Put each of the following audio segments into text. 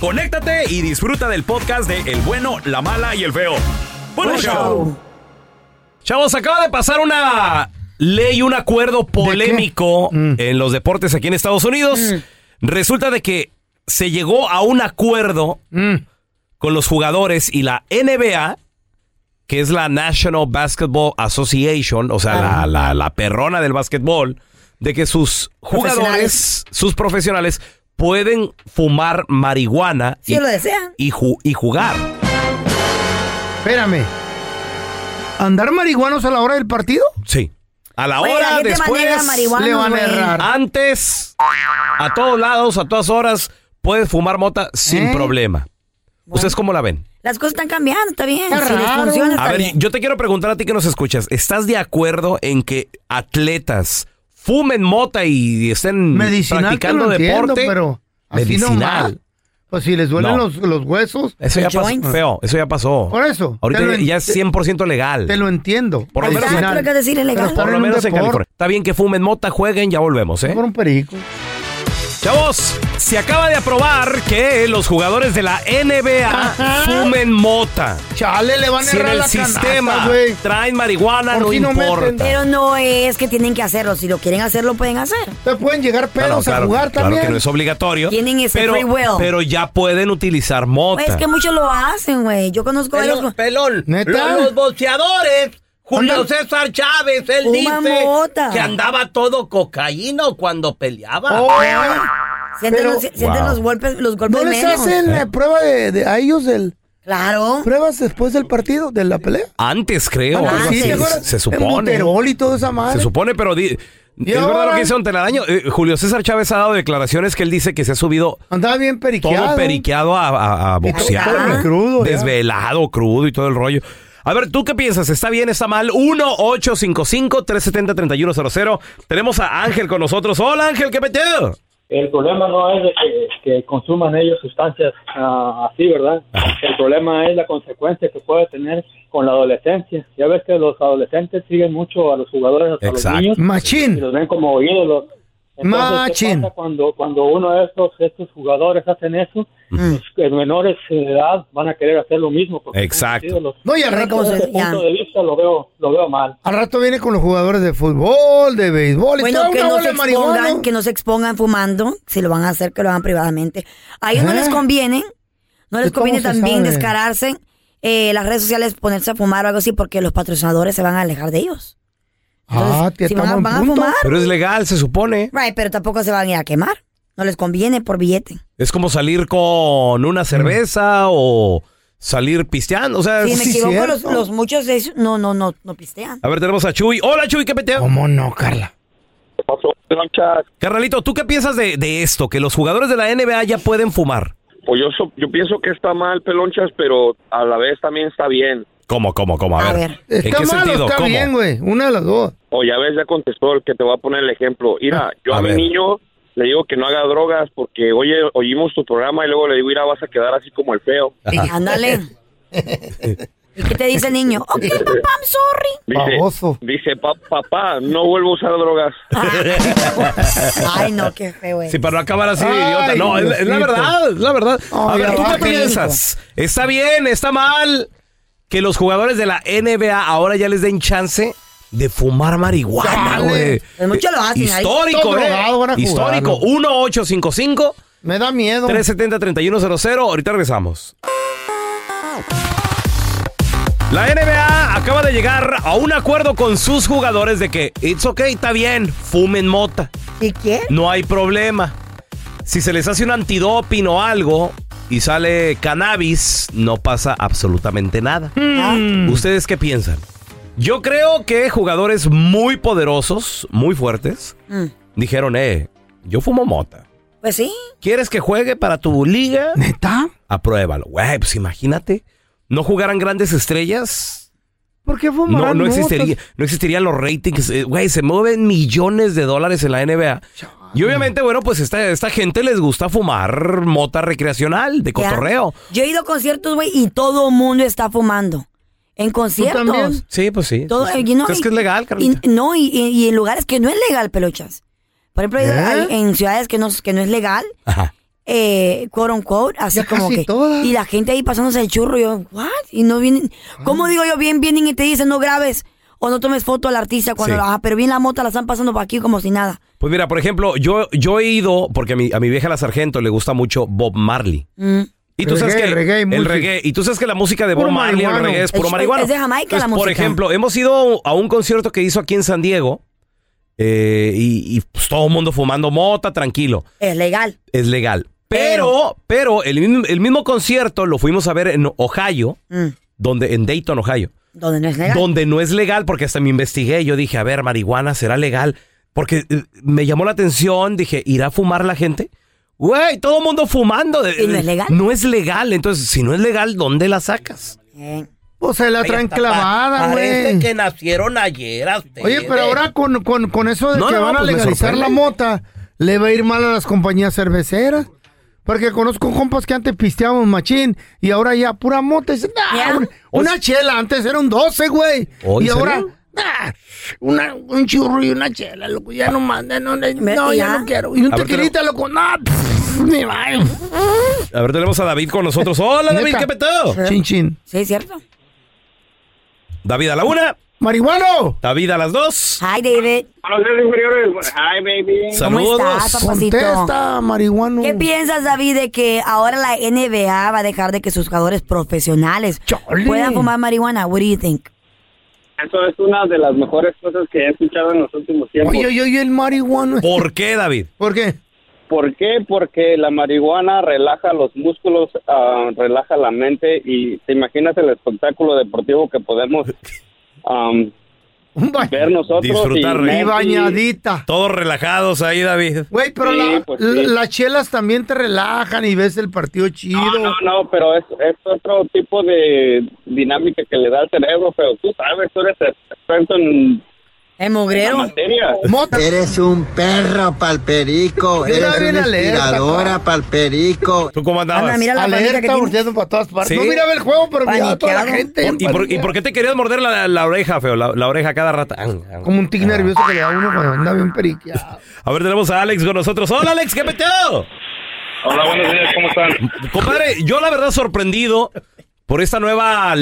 conéctate y disfruta del podcast de El bueno, la mala y el feo. Bueno, Buen show. show. Chavos, acaba de pasar una ley, un acuerdo polémico en los deportes aquí en Estados Unidos. Resulta de que se llegó a un acuerdo con los jugadores y la NBA, que es la National Basketball Association, o sea, la, la- la perrona del básquetbol, de que sus jugadores, sus profesionales, pueden fumar marihuana Si y, lo desean. y ju- y jugar. Espérame. ¿Andar marihuanos a la hora del partido? Sí. A la Oye, hora, después, le van a errar. antes, a todos lados, a todas horas, puedes fumar mota sin ¿Eh? problema. ¿Ustedes cómo la ven? Las cosas están cambiando, está bien. Está si les raro. funciona, A ver, bien. yo te quiero preguntar a ti que nos escuchas. ¿Estás de acuerdo en que atletas fumen mota y estén Medicinal practicando lo entiendo, deporte? pero así Medicinal. Pues si les duelen No. los, los huesos, Eso ya pasó, feo. Eso ya pasó. por eso. Ahorita lo, ya es 100% legal. te lo entiendo. Por lo menos- decir es legal. Por lo menos en deporte, California. Está bien que fumen mota, jueguen, ya volvemos, ¿eh? Por un perico. Chavos, se acaba de aprobar que los jugadores de la NBA Ajá. fumen mota. Chale, le van a Si en el la sistema traen marihuana, no si no importa. meten. Pero no es que tienen que hacerlo. Si lo quieren hacer, lo pueden hacer. Te pueden llegar No, no, pedos claro, a jugar claro también. que no es obligatorio. Tienen ese pero, free will. pero ya pueden utilizar mota. Pues es que muchos lo hacen, güey. Yo conozco varios. pelón. ¿Neta? Los, los boxeadores. Julio. César Chávez, él Fuma dice mota. que andaba todo cocaíno cuando peleaba. Oh, Sienten, Pero- los, sienten Wow. los golpes, los golpes ¿No les menos. hacen eh, prueba de, de- a ellos del Claro. pruebas después del partido, de la pelea? Antes, creo. Ah, sí. ¿te acuerdas? se En supone. Buterol y toda esa madre. Se supone, pero di- es verdad lo que dice Don Telaraño. Eh, Julio César Chávez ha dado declaraciones que él dice que se ha subido Andaba bien periqueado. todo periqueado a, a- a todo- boxear. todo crudo, ya. Desvelado, crudo y todo el rollo. A ver, ¿tú qué piensas? ¿Está bien, está mal? 1-855-370-3100. Tenemos a Ángel con nosotros. Hola, Ángel, ¿qué metido? El problema no es de que, que consuman ellos sustancias ah, así, ¿verdad? El problema es la consecuencia que puede tener con la adolescencia. Ya ves que los adolescentes siguen mucho a los jugadores, hasta Exacto. los niños, y Machín. los ven como ídolos. Entonces, Machín. ¿qué pasa cuando, cuando uno de estos, estos jugadores hacen eso? Los que menores de edad van a querer hacer lo mismo. porque Exacto. No, y al rato, ¿Cómo se- Desde ese ya. punto de vista lo veo, lo veo mal. al rato viene con los jugadores de fútbol, de béisbol y Bueno, todo que no, se expongan, que no se expongan fumando. Si lo van a hacer, que lo hagan privadamente. A ellos no les conviene. No les ¿Y conviene también sabe? descararse. eh, las redes sociales ponerse a fumar o algo así porque los patrocinadores se van a alejar de ellos. Ah, tía, si van, a, a fumar, Pero es legal, se supone. right, pero tampoco se van a ir a quemar. No les conviene por billete. Es como salir con una cerveza o salir pisteando. O sea, Si me sí, equivoco, los, los muchos de ellos no, no, no, no pistean. a ver, tenemos a Chuy. Hola, Chuy, ¿qué peteo? ¿Cómo no, Carla? ¿Qué pasó, Pelonchas? Carnalito, ¿tú qué piensas de, de esto? Que los jugadores de la NBA ya pueden fumar. Pues yo, so- yo pienso que está mal, Pelonchas, pero a la vez también está bien. ¿Cómo, cómo, cómo? A, A ver. ver. ¿En Está qué mal sentido? está ¿Cómo? bien, güey. Una de las dos. O ya ves, ya contestó el que te voy a poner el ejemplo. Mira, yo a, A mi ver. niño le digo que no haga drogas porque, oye, oímos tu programa y luego le digo, mira, vas a quedar así como el feo. Ándale. ¿Y qué te dice el niño? Ok, papá, I'm sorry. Dice, Baboso. dice "Pa- papá, no vuelvo a usar drogas. Ay, no, qué feo es. Sí, para no acabar así de Ay, idiota. No, es, es la verdad, es la verdad. a ver, ¿tú qué piensas? ¿Está bien, está mal que los jugadores de la NBA ahora ya les den chance de fumar marihuana, güey? Muchos lo hacen. Histórico, ¿eh? jugar, Histórico. ¿no? 1855 Me da miedo. 370-3100. Ahorita regresamos. La NBA acaba de llegar a un acuerdo con sus jugadores de que it's okay, está bien, fumen mota. ¿Y quién? No hay problema. Si se les hace un antidoping o algo y sale cannabis, no pasa absolutamente nada. Ah, ¿Ustedes qué piensan? Yo creo que jugadores muy poderosos, muy fuertes, mm, dijeron, eh, yo fumo mota. Pues sí. ¿Quieres que juegue para tu liga? ¿Neta? Apruébalo. Güey, pues imagínate. ¿No jugaran grandes estrellas? ¿Por qué No, fumarán no motas? existiría, no existirían los ratings. Eh, Güey, se mueven millones de dólares en la NBA. Y obviamente, bueno, pues esta, esta gente les gusta fumar mota recreacional, de Ya. cotorreo. Yo he ido a conciertos, güey, y todo el mundo está fumando. En conciertos. también? Sí, pues sí. Todo, eh, es y- que es legal, Carlita. y- no, y, y- y en lugares que no es legal, pelochas. Por ejemplo, hay- ¿Eh? hay- en ciudades que no, que no es legal, Ajá. eh, quote unquote, así Ya como casi que. todas. Y la gente ahí pasándose el churro, y yo, ¿what? Y no vienen. ¿Cómo digo yo? Bien, vienen y te dicen, no grabes o no tomes foto al artista cuando. Sí. Ah, pero bien la mota la están pasando por aquí como si nada. Pues mira, por ejemplo, yo, yo he ido, porque a mi, a mi vieja la sargento le gusta mucho Bob Marley. Mm. Y tú sabes Reggae, que reggae, el reggae, y tú sabes que la música de Bob Puro Marley, el marihuano. reggae es puro Es- marihuano. es de Jamaica la Por música. ejemplo, hemos ido a un concierto que hizo aquí en San Diego eh, y, y, pues, todo el mundo fumando mota, tranquilo, Es legal. es legal. Pero, pero el, mismo- el mismo concierto lo fuimos a ver en Ohio, Mm. donde en Dayton, Ohio, Donde no es legal. donde no es legal porque hasta me investigué, yo dije, a ver, marihuana será legal, porque eh, me llamó la atención, dije, ¿irá a fumar la gente? Güey, todo el mundo fumando. ¿Y no es legal? No es legal, entonces si no es legal, ¿dónde la sacas? Eh, Pues se la traen clavada, güey. nacieron ayer. Oye, pero ahora con, con, con eso de No, que no, van a pues legalizar la mota, le va a ir mal a las compañías cerveceras. Porque conozco compas que antes pisteábamos machín y ahora ya pura mota. Dicen, "Nah, Ya. una, una chela, antes era un 12, güey. ¿Oh, y ahora, serio? "Nah, una, un churro y una chela, loco. Ya no manda, no, no, no, ya no quiero. Y un tequilita, loco, pff, ni. A ver, tenemos a David con nosotros. Hola, David. ¿qué peteo? Chin, chin. sí, es cierto. David a la una, ¡Marihuano! David a las dos. Hi, David. Buenos días, inferiores. Hi, baby. ¿Cómo Saludos. estás, papacito? Contesta, marihuano. ¿Qué piensas, David, de que ahora la NBA va a dejar de que sus jugadores profesionales Chole. puedan fumar marihuana? What do you think? Eso es una de las mejores cosas que he escuchado en los últimos tiempos. Oye, oye, oye, el marihuano. ¿Por qué, David? ¿Por qué? ¿Por qué? Porque la marihuana relaja los músculos, ah, relaja la mente y te imaginas el espectáculo deportivo que podemos ba- ver nosotros. Disfrutar, y bañadita. Todos relajados ahí, David. Güey, pero Sí, la- pues sí. las chelas también te relajan y ves el partido chido. No, no, no, pero es, es otro tipo de dinámica que le da al cerebro, pero tú sabes, tú eres experto en El la mugrero. Eres un perro palperico, eres bien una alerta, inspiradora palperico. ¿Tú cómo andabas? Anda, mira la panita que Alerta, tiene. para todas partes. ¿Sí? No miraba el juego, pero miraba a toda la gente. ¿Y por, y por qué te querías morder la, la oreja, feo? La, la oreja cada rato. Como un tic nervioso que le da a uno cuando anda bien periqueado. A ver, tenemos a Alex con nosotros. Hola, Alex, ¿qué peteo? Hola, buenos días, ¿cómo están? Compadre, yo la verdad sorprendido por esta nueva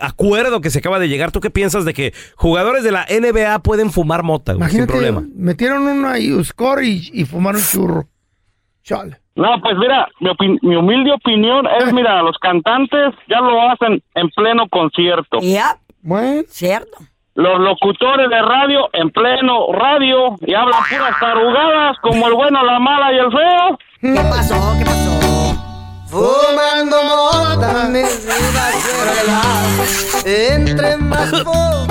acuerdo que se acaba de llegar. ¿Tú qué piensas de que jugadores de la NBA pueden fumar mota, güey, sin Imagínate, problema? metieron una y score y, y fumaron churro. Chale. No, pues mira, mi, opin- mi humilde opinión es, mira, los cantantes ya lo hacen en pleno concierto. Ya, Bueno, cierto. los locutores de radio en pleno radio y hablan puras tarugadas como el bueno, la mala y el feo. ¿Qué pasó? ¿Qué pasó? Fumando mota, mi vida será. Entre más fumo.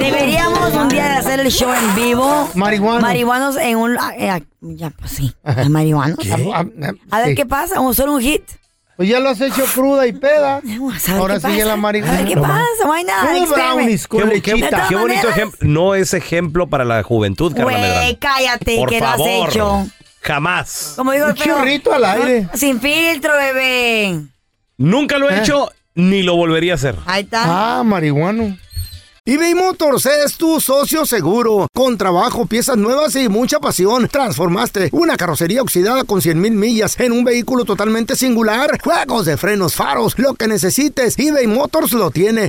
Deberíamos un día hacer el show en vivo. Marihuano. Marihuanos en un... eh, ah, ya, pues sí. Marihuanos. Ah, ah, A ver sí. qué pasa. O solo un hit. Pues ya lo has hecho cruda y peda. Vamos a ver Ahora qué sigue pasa. la marihuana. A ver qué pasa. Why not? Experiment. brownies con Qué. De qué bonito ejemplo. No es ejemplo para la juventud, Carla Güey, cállate, Por que lo has favor. hecho. Jamás. Como digo el Un feo, churrito al aire. Sin filtro, bebé. Nunca lo he Eh. hecho ni lo volvería a hacer. Ahí está. Ah, marihuano. eBay Motors es tu socio seguro. Con trabajo, piezas nuevas y mucha pasión. Transformaste una carrocería oxidada con 100 mil millas en un vehículo totalmente singular. Juegos de frenos, faros, lo que necesites, eBay Motors lo tiene.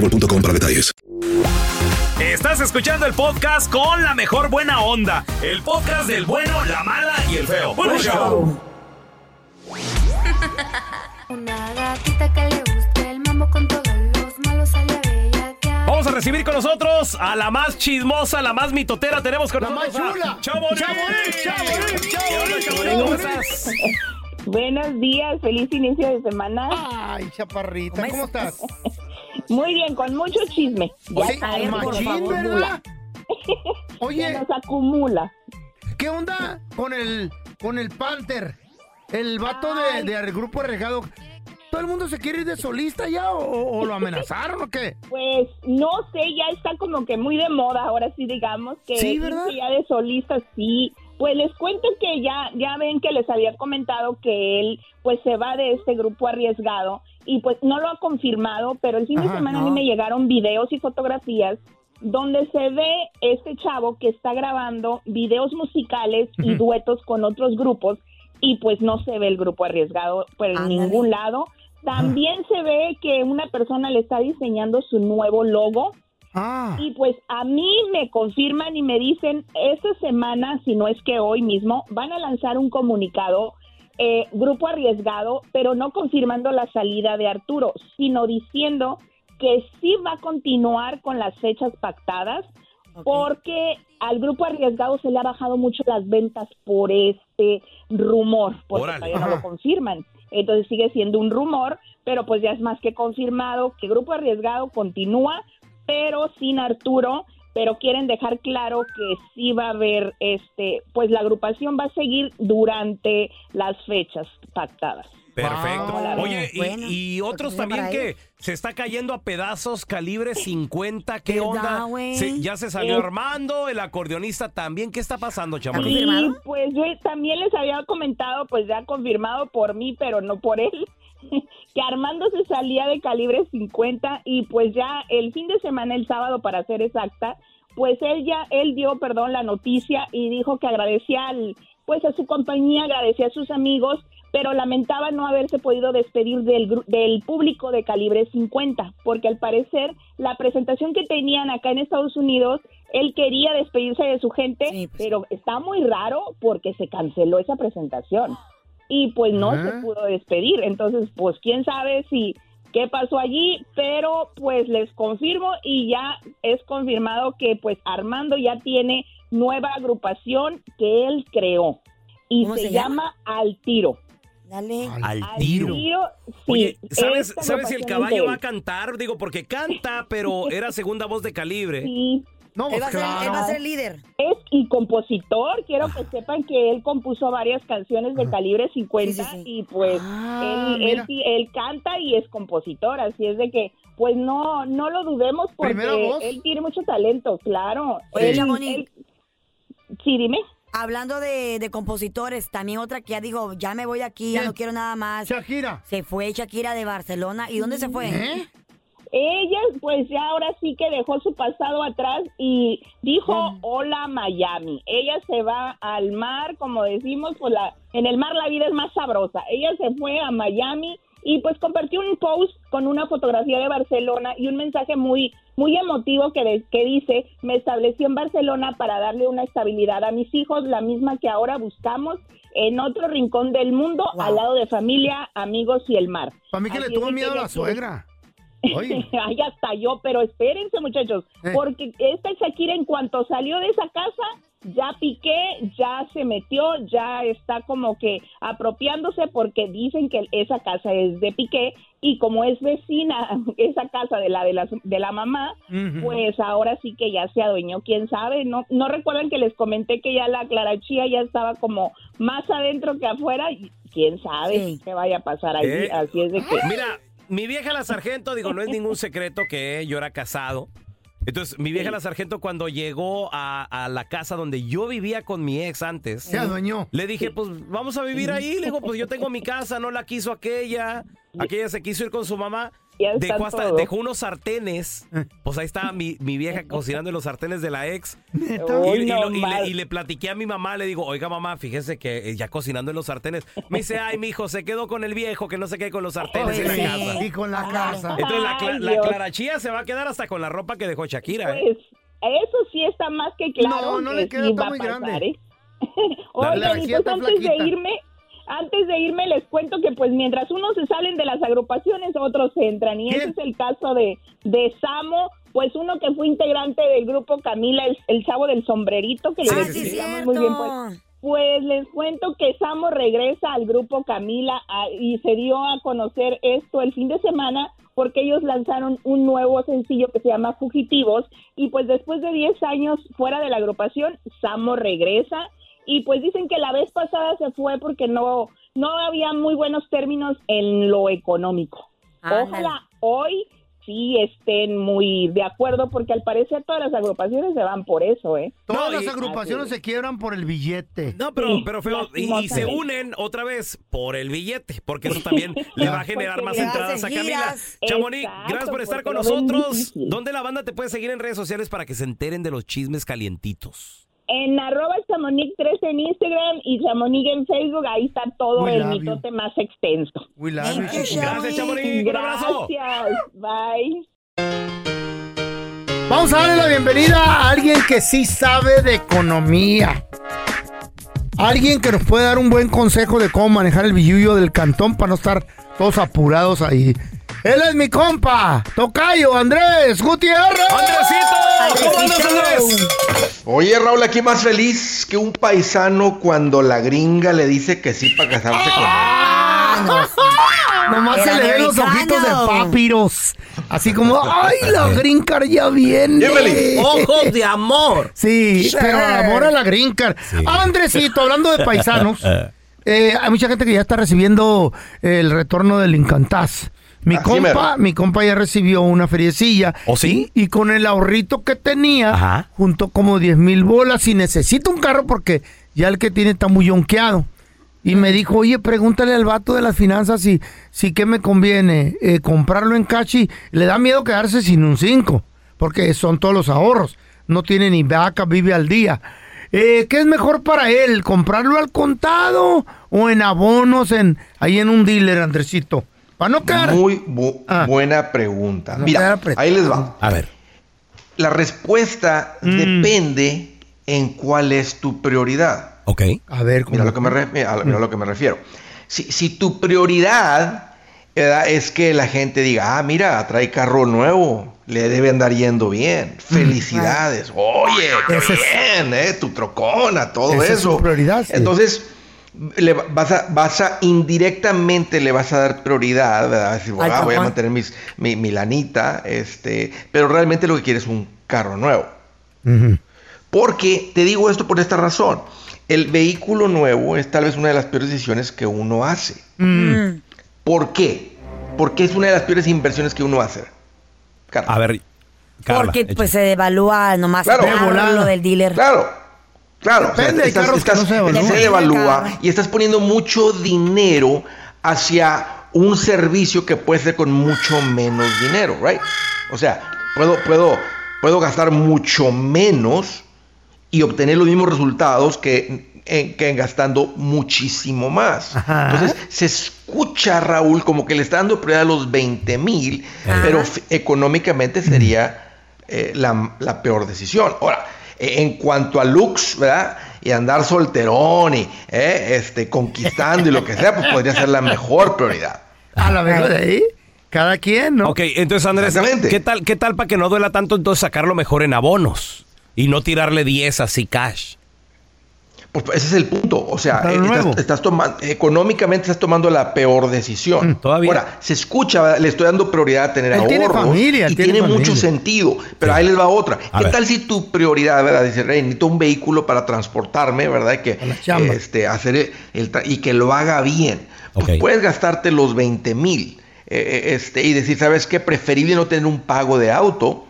boostmobile.com para detalles. Estás escuchando el podcast con la mejor buena onda. El podcast del bueno, la mala y el feo. Bueno, show. Una gatita que le guste el mambo con todos los malos a bellaquear. Vamos a recibir con nosotros a la más chismosa, la más mitotera. Tenemos con La nosotros más a chula. Chamonix. Chamonix, Chamonix, ¿Qué onda, Chamonix. Chamonix? ¿Cómo estás? Buenos días, feliz inicio de semana. Ay, chaparrita, ¿cómo estás? Muy bien, con mucho chisme. Ya Sí, sabes, por machín, favor, ¿verdad? Se Oye, nos acumula. ¿qué onda con el con el Panther? El vato de, de- del grupo arriesgado. ¿Todo el mundo se quiere ir de solista ya o, o lo amenazaron o qué? Pues no sé, ya está como que muy de moda, ahora sí digamos que Sí, ¿verdad? ya de solista sí. Pues les cuento que ya ya ven que les había comentado que él pues se va de este grupo arriesgado y pues no lo ha confirmado, pero el fin de semana a no. mí me llegaron videos y fotografías donde se ve este chavo que está grabando videos musicales y duetos con otros grupos y pues no se ve el grupo arriesgado por Ándale. ningún lado. También se ve que una persona le está diseñando su nuevo logo Ah, y pues a mí me confirman y me dicen esta semana, si no es que hoy mismo, van a lanzar un comunicado, eh, grupo arriesgado, pero no confirmando la salida de Arturo, sino diciendo que sí va a continuar con las fechas pactadas porque al grupo arriesgado se le ha bajado mucho las ventas por este rumor, porque Órale. todavía no lo confirman. Entonces sigue siendo un rumor, pero pues ya es más que confirmado que Grupo Arriesgado continúa, pero sin Arturo, pero quieren dejar claro que sí va a haber, este, pues la agrupación va a seguir durante las fechas pactadas. Perfecto. Wow. Oye, y- Bueno, y, otros pues, también que se está cayendo a pedazos calibre 50. ¿Qué ¿Verdad, onda? Se- ya se salió. Armando, el acordeonista también. ¿Qué está pasando, confirmado? pues yo también les había comentado, pues ya confirmado por mí, pero no por él, que Armando se salía de calibre 50 y pues ya el fin de semana, el sábado para ser exacta, pues él ya, él dio, perdón, la noticia y dijo que agradecía al, pues a su compañía, agradecía a sus amigos, pero lamentaba no haberse podido despedir del, del público de calibre 50, porque al parecer la presentación que tenían acá en Estados Unidos, él quería despedirse de su gente, Sí, pues. pero está muy raro porque se canceló esa presentación y pues no se pudo despedir. Entonces, pues quién sabe si qué pasó allí, pero pues les confirmo y ya es confirmado que pues Armando ya tiene nueva agrupación que él creó y ¿Cómo se, se llama? llama Al Tiro. Dale. Al Al tiro. sí, Oye, ¿sabes, ¿sabes si el caballo va a cantar? Digo, porque canta, pero era segunda voz de calibre. Sí. No, Él pues va, a ser, claro. él va a ser el líder. Es y compositor, quiero que sepan que él compuso varias canciones de calibre 50 Sí, sí, sí. y pues Ah, él, él, él canta y es compositor, así es de que pues no no lo dudemos porque él tiene mucho talento, claro. Oye, Él- sí, dime. Hablando de, de compositores, también otra que ya dijo, ya me voy aquí, ya no quiero nada más. Shakira. Se fue Shakira de Barcelona. ¿Y dónde se fue? ¿Eh? Ella, pues ya ahora sí que dejó su pasado atrás y dijo hola Miami. Ella se va al mar, como decimos, pues la, en el mar la vida es más sabrosa. Ella se fue a Miami y pues compartió un post con una fotografía de Barcelona y un mensaje muy muy emotivo que, de- que dice, me establecí en Barcelona para darle una estabilidad a mis hijos, la misma que ahora buscamos en otro rincón del mundo, Wow. al lado de familia, amigos y el mar. Para mí que Así le tuvo miedo a la suegra. Ay, hasta yo, pero espérense muchachos, Eh. porque esta Shakira en cuanto salió de esa casa, ya Piqué, ya se metió, ya está como que apropiándose porque dicen que esa casa es de Piqué y como es vecina esa casa de la de la, de la mamá, pues ahora sí que ya se adueñó, quién sabe, no no recuerdan que les comenté que ya la Clarachía ya estaba como más adentro que afuera, y quién sabe Sí. qué vaya a pasar allí, Eh. así es de que Mira, mi vieja la sargento, digo, no es ningún secreto que yo era casado. Entonces, mi vieja la sargento cuando llegó a, a la casa donde yo vivía con mi ex antes, Se adueñó. le dije, pues vamos a vivir ahí. Le digo, pues yo tengo mi casa, no la quiso aquella. Aquella se quiso ir con su mamá. Ya Dejó, hasta, todo. dejó unos sartenes. Pues ahí estaba mi, mi vieja cocinando en los sartenes de la ex. Y, Uy, y no lo- y más. le, y le platiqué a mi mamá, le digo, oiga mamá, fíjese que eh, ya cocinando en los sartenes. Me dice, ay, mi hijo, se quedó con el viejo que no se quede con los sartenes en la sí. casa. Y con la casa. Entonces la, Ay, la clarachía se va a quedar hasta con la ropa que dejó Shakira. ¿eh? Pues eso sí está más que claro. No, no que le queda, sí muy pasar, grande. ¿eh? Y pues antes flaquita. de irme, antes de irme les cuento que pues mientras unos se salen de las agrupaciones, otros entran. Y ese es el caso de, de Samo, pues uno que fue integrante del grupo Camila, el, el chavo del sombrerito, que le Ah, sí, identificamos cierto. muy bien pues. Pues les cuento que Samo regresa al grupo Camila ah, y se dio a conocer esto el fin de semana porque ellos lanzaron un nuevo sencillo que se llama Fugitivos y pues después de 10 años fuera de la agrupación, Samo regresa y pues dicen que la vez pasada se fue porque no, no había muy buenos términos en lo económico. Ándale. Ojalá hoy sí estén muy de acuerdo porque al parecer todas las agrupaciones se van por eso, ¿eh? Todas No, las y- agrupaciones se quiebran por el billete. No, pero, Sí, pero feo, y, y se unen otra vez por el billete, porque eso también le va a generar más entradas a Camila. Chamonix, gracias por estar con nosotros. ¿Dónde la banda te puede seguir en redes sociales para que se enteren de los chismes calientitos? En arroba Chamonix 3 en Instagram y Chamonix en Facebook, ahí está todo We el you. mitote más extenso. We love Thank you. Gracias, Chamonix. Un abrazo. Gracias, bye. Vamos a darle la bienvenida a alguien que sí sabe de economía. Alguien que nos puede dar un buen consejo de cómo manejar el billullo del cantón para no estar todos apurados ahí. Él es mi compa, Tocayo Andrés Gutiérrez. ¡Andresito! ¿Cómo andas, Andrés? Oye, Raúl, aquí más feliz que un paisano cuando la gringa le dice que sí para casarse con él. Ah, Nomás se le ven los ojitos de papiros. Así como, ¡ay, la green card ya viene! Ojos de amor. Sí, pero amor a la green card. Andresito, hablando de paisanos, eh, hay mucha gente que ya está recibiendo el retorno del Incantaz. Mi Así compa, mero. mi compa ya recibió una feriecilla. ¿Oh, sí? Y, y con el ahorrito que tenía, Ajá. juntó como 10 mil bolas y necesita un carro porque ya el que tiene está muy yonqueado. Y me dijo, oye, pregúntale al vato de las finanzas si, si qué me conviene, eh, comprarlo en cash y le da miedo quedarse sin un 5, porque son todos los ahorros, no tiene ni vaca, vive al día. Eh, ¿Qué es mejor para él, comprarlo al contado o en abonos en ahí en un dealer, Andresito? Para no quedar... Muy bu- Ah. buena pregunta. No Mira, ahí les va. A ver. La respuesta Mm. depende en cuál es tu prioridad. Ok. A ver, ¿cómo? Mira lo que me, mira, mira lo que me refiero. Si, si tu prioridad ¿verdad? es que la gente diga, ah, mira, trae carro nuevo, le debe andar yendo bien. Felicidades. Oye, qué bien, ¿eh? Tu trocona, todo Esa es eso. su prioridad, sí. Entonces, le va- vas a, vas a indirectamente le vas a dar prioridad, ¿verdad? Decir, "Ah, voy a mantener mis, mi, mi lanita, este, pero realmente lo que quieres es un carro nuevo. Porque te digo esto por esta razón. El vehículo nuevo es tal vez una de las peores decisiones que uno hace. Mm. ¿Por qué? Porque es una de las peores inversiones que uno hace. A ver, Carla, Porque pues se devalúa nomás Claro. lo del dealer. Claro, claro. o sea, estás, que no se carro. y estás poniendo mucho dinero hacia un servicio que puede ser con mucho menos dinero, right? O sea, puedo, puedo, puedo gastar mucho menos y obtener los mismos resultados que, en, que gastando muchísimo más. Ajá. Entonces, se escucha, Raúl, como que le está dando prioridad a los 20 mil, pero económicamente sería eh, la, la peor decisión. Ahora, eh, en cuanto a looks, ¿verdad? Y andar solterón y eh, este, conquistando y lo que sea, pues podría ser la mejor prioridad. A la mejor de ahí, cada quien, ¿no? Ok, entonces Andrés. ¿qué tal, qué tal para que no duela tanto entonces sacarlo mejor en abonos y no tirarle 10 así cash? Pues ese es el punto. O sea, eh, estás, estás tomando, económicamente estás tomando la peor decisión. Mm, todavía. Ahora, se escucha, le estoy dando prioridad a tener Él tiene ahorros. familia, él y tiene tiene, mucho familia. sentido. Pero ahí les va otra. A ¿Qué ver. tal si tu prioridad, verdad? Dice, Rey, necesito un vehículo para transportarme, ¿verdad? Y que, este, hacer el, y que lo haga bien. Pues puedes gastarte los 20 mil. eh, este, y decir, ¿sabes qué? Preferible no tener un pago de auto.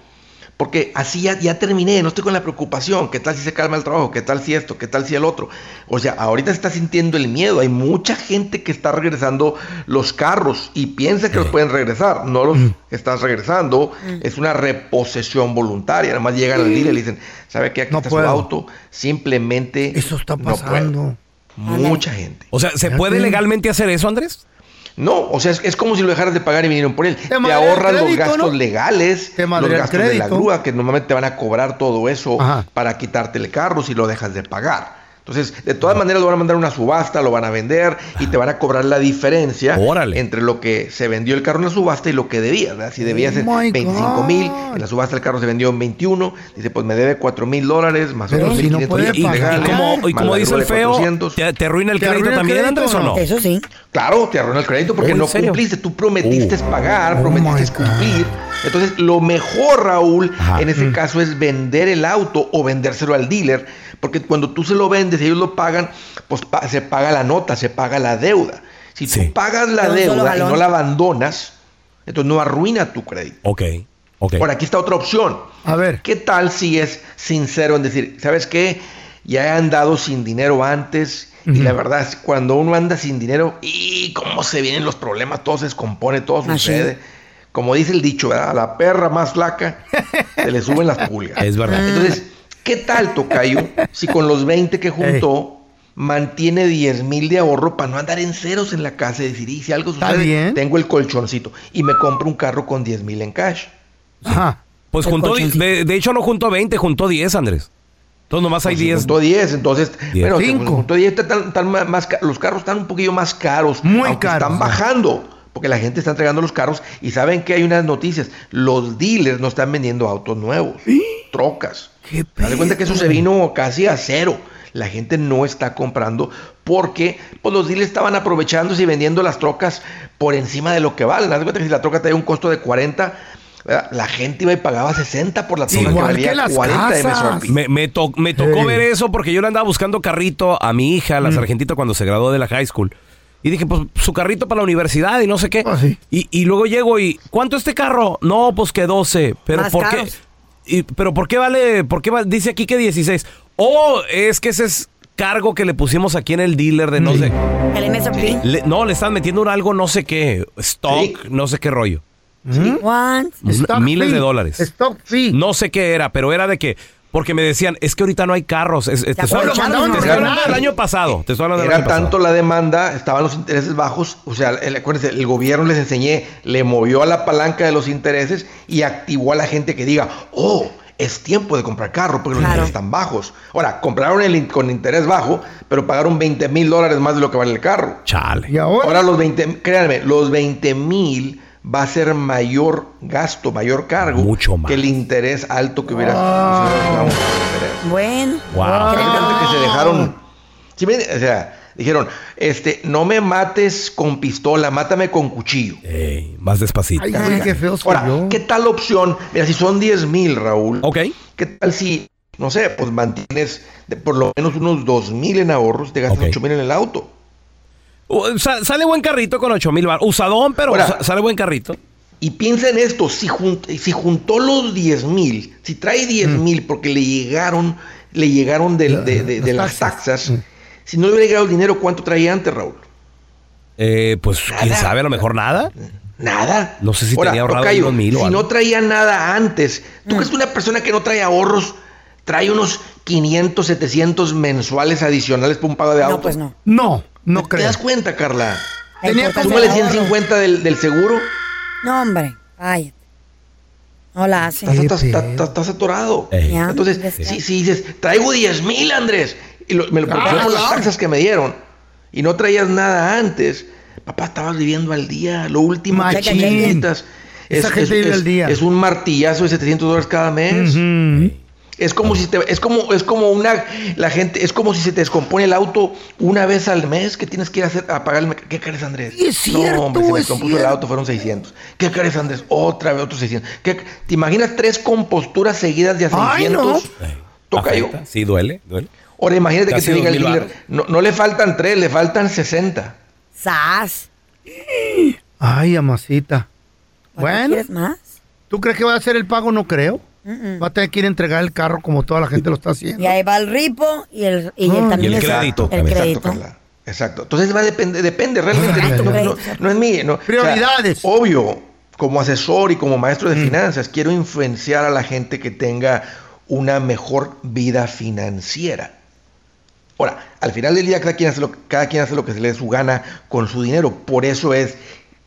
Porque así ya, ya terminé, no estoy con la preocupación. ¿Qué tal si se calma el trabajo? ¿Qué tal si esto? ¿Qué tal si el otro? O sea, ahorita se está sintiendo el miedo. Hay mucha gente que está regresando los carros y piensa que los pueden regresar. No los estás regresando. Es una reposesión voluntaria. Nada más llegan al dealer y le dicen, ¿sabe qué? Aquí No está puedo. su auto. Simplemente. Eso está no puedo". pasando. Mucha gente. O sea, ¿se puede legalmente hacer eso, Andrés? No, o sea, es, es como si lo dejaras de pagar y vinieron por él. Te, el ahorran los gastos ¿no? legales, Te los gastos de la grúa, que normalmente te van a cobrar todo eso Ajá. para quitarte el carro si lo dejas de pagar. Entonces, de todas maneras lo van a mandar a una subasta, lo van a vender y te van a cobrar la diferencia Órale. entre lo que se vendió el carro en la subasta y lo que debía. ¿verdad? Si debía Oh ser my 25 mil, en la subasta el carro se vendió en 21, dice, pues me debe 4 mil dólares, más Pero otros si no 1.500 puede Y, y legales, como, y como dice el feo, 400. ¿te, te arruina el ¿Te crédito arruina el también, crédito Andrés, o no? no? Eso sí. Claro, te arruina el crédito porque Oh, ¿en no serio? cumpliste. Tú prometiste Uh. pagar, Oh prometiste cumplir. Entonces, lo mejor, Raúl, Ajá. en ese caso es vender el auto o vendérselo al dealer. Porque cuando tú se lo vendes y ellos lo pagan, pues pa- se paga la nota, se paga la deuda. Si Sí. tú pagas la deuda y no la abandonas, entonces no arruina tu crédito. Ok, ok. Ahora, aquí está otra opción. A ver. ¿Qué tal si es sincero en decir, ¿sabes qué? Ya he andado sin dinero antes y la verdad es que cuando uno anda sin dinero y cómo se vienen los problemas, todo se descompone, todo sí. Como dice el dicho, ¿verdad? A la perra más flaca se le suben las pulgas. Es verdad. Entonces, ¿qué tal, Tocayo, si con los 20 que juntó mantiene 10 mil de ahorro para no andar en ceros en la casa y decir, y si algo sucede, bien. tengo el colchoncito y me compro un carro con 10 mil en cash? Ajá. Pues El juntó, de, de hecho no juntó 20, juntó 10, Andrés. Entonces nomás hay Pues si 10. juntó 10, entonces, bueno, juntó 10, están- están más los carros están un poquillo más caros, Muy caros, están bajando, porque la gente está entregando los carros y saben que hay unas noticias, los dealers no están vendiendo autos nuevos, trocas. ¿Qué Haz de cuenta que eso se vino casi a cero. La gente no está comprando porque pues, los dealers estaban aprovechándose y vendiendo las trocas por encima de lo que valen. Haz de cuenta que si la troca tenía un costo de 40, ¿verdad? la gente iba y pagaba 60 por la troca que Igual valía que las 40 casas. MSRP. Me, me to- me tocó Hey. ver eso porque yo le andaba buscando carrito a mi hija, Mm. la sargentita, cuando se graduó de la high school. Y dije, pues su carrito para la universidad y no sé qué. Ah, sí. y, y luego llego y, ¿cuánto este carro? No, pues que 12. Pero Más ¿por qué? Y- pero ¿por qué vale? ¿Por qué va- dice aquí que 16? Oh, es que ese es cargo que le pusimos aquí en el dealer de no sé. El MSRP. Le- no, le están metiendo un algo no sé qué, stock, Sí. no sé qué rollo. Stock miles fee. de dólares. Stock fee. No sé qué era, pero era de que porque me decían, es que ahorita no hay carros. Es- es- te estoy hablando- del año pasado. Te estoy hablando del Era año pasado. tanto la demanda, estaban los intereses bajos, o sea, el, acuérdense, el gobierno les enseñé, le movió a la palanca de los intereses y activó a la gente que diga, oh, es tiempo de comprar carro porque los intereses están bajos. Ahora, compraron el con interés bajo, pero pagaron 20 mil dólares más de lo que vale el carro. Chale. ¿Y ahora? Ahora los 20, créanme, los 20 mil va a ser mayor gasto, mayor cargo Mucho más. que el interés alto que hubiera interés. Bueno. Wow. Que se dejaron, ¿sí me- o sea, dijeron, este, no me mates con pistola, mátame con cuchillo. Ey, más despacito. Ay, qué feo soy Ahora, yo. ¿qué tal opción? Mira, si son 10 mil, Raúl, Ok. ¿qué tal si, no sé, pues mantienes de por lo menos unos 2 mil en ahorros, te gastas Ok. 8 mil en el auto? Sa- sale buen carrito con 8 mil bar. Usadón, pero Ahora. sa- sale buen carrito. Y piensa en esto, si, jun- si juntó los 10 mil, si trae 10 Mm. mil porque le llegaron, le llegaron del- de, de- de las taxas, si no le hubiera llegado el dinero, ¿cuánto traía antes, Raúl? Eh, pues quién sabe, a lo mejor nada. Nada. No sé si Ahora, tenía ahorrado tocayo, mil o Si algo. no traía nada antes, ¿tú crees que una persona que no trae ahorros trae unos 500, 700 mensuales adicionales por un pago de auto? No, pues no. No, no ¿Te creo. das cuenta, Carla? Tenía Súmale el ahorro. 150 del, del seguro. No, hombre, cállate. No la hace. Estás, estás- pedo. estás- estás atorado. Ya, Entonces, si, si dices, traigo 10 mil, Andrés, y lo- me lo Ah, por las taxas que me dieron, y no traías nada antes, papá, estabas viviendo al día, lo último que necesitas. Esa gente vive al día. es un martillazo de 700 dólares cada mes. Ujú. Es como si te, es como, es como una, la gente, es como si se te descompone el auto una vez al mes que tienes que ir a, hacer, a pagar el ¿Qué crees, Andrés? Y es cierto, no, hombre, se me es compuso el auto, fueron 600. ¿Qué crees, Andrés? Otra vez otros 600. ¿Qué- ¿Te imaginas tres composturas seguidas de a Ay, 600? Ey. Tocayo. Afecta. Sí, duele, duele. Ahora imagínate Casi que te diga el 2,000 dealer, no, no le faltan tres, le faltan 60. ¡Sas! Ay, amasita. ¿Para qué Bueno. ¿tú crees que va a hacer el pago? No creo. Va a tener que ir a entregar el carro como toda la gente lo está haciendo. Y ahí va el ripo y el, y el también Y el crédito El crédito. Exacto, Carla. Exacto. Entonces va a depender, depende realmente. Exacto, no, no- crédito. no es mí. No. O sea, Prioridades. obvio, como asesor y como maestro de finanzas, quiero influenciar a la gente que tenga una mejor vida financiera. Ahora, al final del día cada quien hace lo, cada quien hace lo que se le dé su gana con su dinero. Por eso es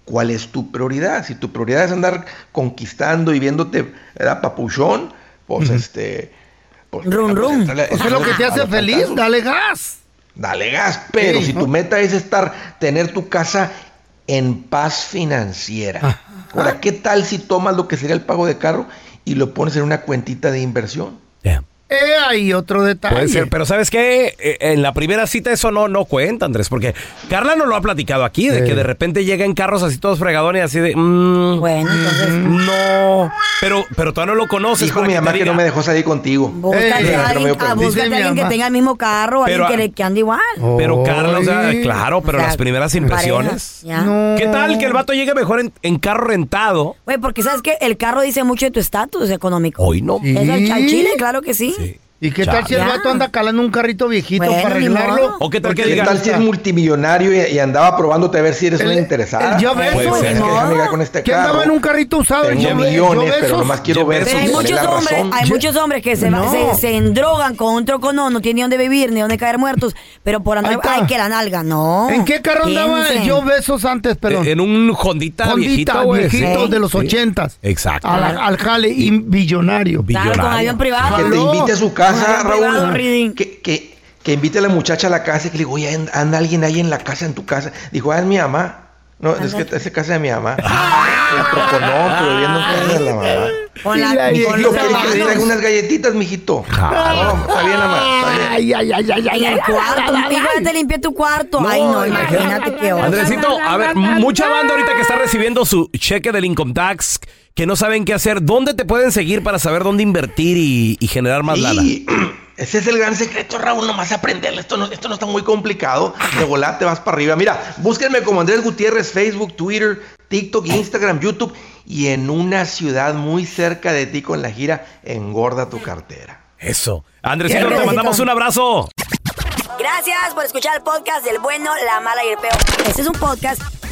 cuál es tu prioridad. Si tu prioridad es andar conquistando y viéndote, ¿verdad? Papuchón, pues este. Pues, Rum, pues, rum. Eso es lo que te hace feliz, dale gas. Dale gas, pero Sí, si ¿no? tu meta es estar, tener tu casa en paz financiera. Ahora, ¿qué tal si tomas lo que sería el pago de carro y lo pones en una cuentita de inversión? Yeah. Eh, hay otro detalle. Puede ser, pero ¿sabes qué? Eh, En la primera cita eso no, no cuenta, Andrés, porque Carla no lo ha platicado aquí, de que de repente llega en carros así todos fregadones y así de... mm, Bueno, entonces No, pero, pero todavía no lo conoces. Dijo para mi que mamá que no me dejó salir contigo. búscate Eh, a alguien, ah, búscate a alguien que tenga el mismo carro, Pero, alguien que, le, que ande igual. Pero Carla, o sea, claro, pero O sea, las primeras impresiones... ya. No. ¿Qué tal que el vato llegue mejor en, en carro rentado? Güey, porque sabes que el carro dice mucho de tu estatus económico. Hoy no. Sí. Eso al, al chile, claro que sí. Sí. ¿Y qué tal si el vato anda calando un carrito viejito Bueno, para arreglarlo? O qué tal que Porque ¿Qué diga- tal si es multimillonario y, y andaba probándote a ver si eres El- una interesada? el yo beso. Puede ser. Tienes que llegar con este andaba en un carrito usado. el Tengo millones, yo pero nomás quiero ver si hay tiene muchos la hombres, razón. hay muchos hombres que se, No. se, se endrogan con un troconón, no tienen ni dónde vivir, ni dónde caer muertos, pero por andar, ay, que la nalga, no. ¿En qué carro andaba yo besos antes, perdón? En un Hondita, Hondita, viejito, güey. viejito Sí. de los Sí. ochentas. Exacto. Al jale y billonario. Claro, con Billonario. avión privado. Que te invite a su casa, Raúl. Que, que, que invite a la muchacha a la casa y que le digo, oye, anda- alguien ahí en la casa, en tu casa. Dijo, ah, es mi mamá. No, es que es casa de mi mamá. El troconón, pero viviendo en casa de la mamá. Con la, Mira, con Mijito, los ¿quiere que le traiga hermanos. unas galletitas, mijito? No, está bien, mamá. Está bien. Ay, ay, ay, ay, ay, En el cuarto, hijo, ya te limpié tu cuarto. ay, no, imagínate qué hora. Andresito, a ver, mucha banda ahorita que está recibiendo su cheque del income tax, que no saben qué hacer, ¿dónde te pueden seguir para saber dónde invertir y, y generar más lana? Sí, ese es el gran secreto, Raúl, nomás aprenderlo. Esto no, esto no está muy complicado. De volar te vas para arriba. Mira, búsquenme como Andrés Gutiérrez, Facebook, Twitter, TikTok, Instagram, YouTube y en una ciudad muy cerca de ti con la gira Engorda tu cartera. Eso. Andresito, te mandamos un abrazo. Gracias por escuchar el podcast del bueno, la mala y el peor. Este es un podcast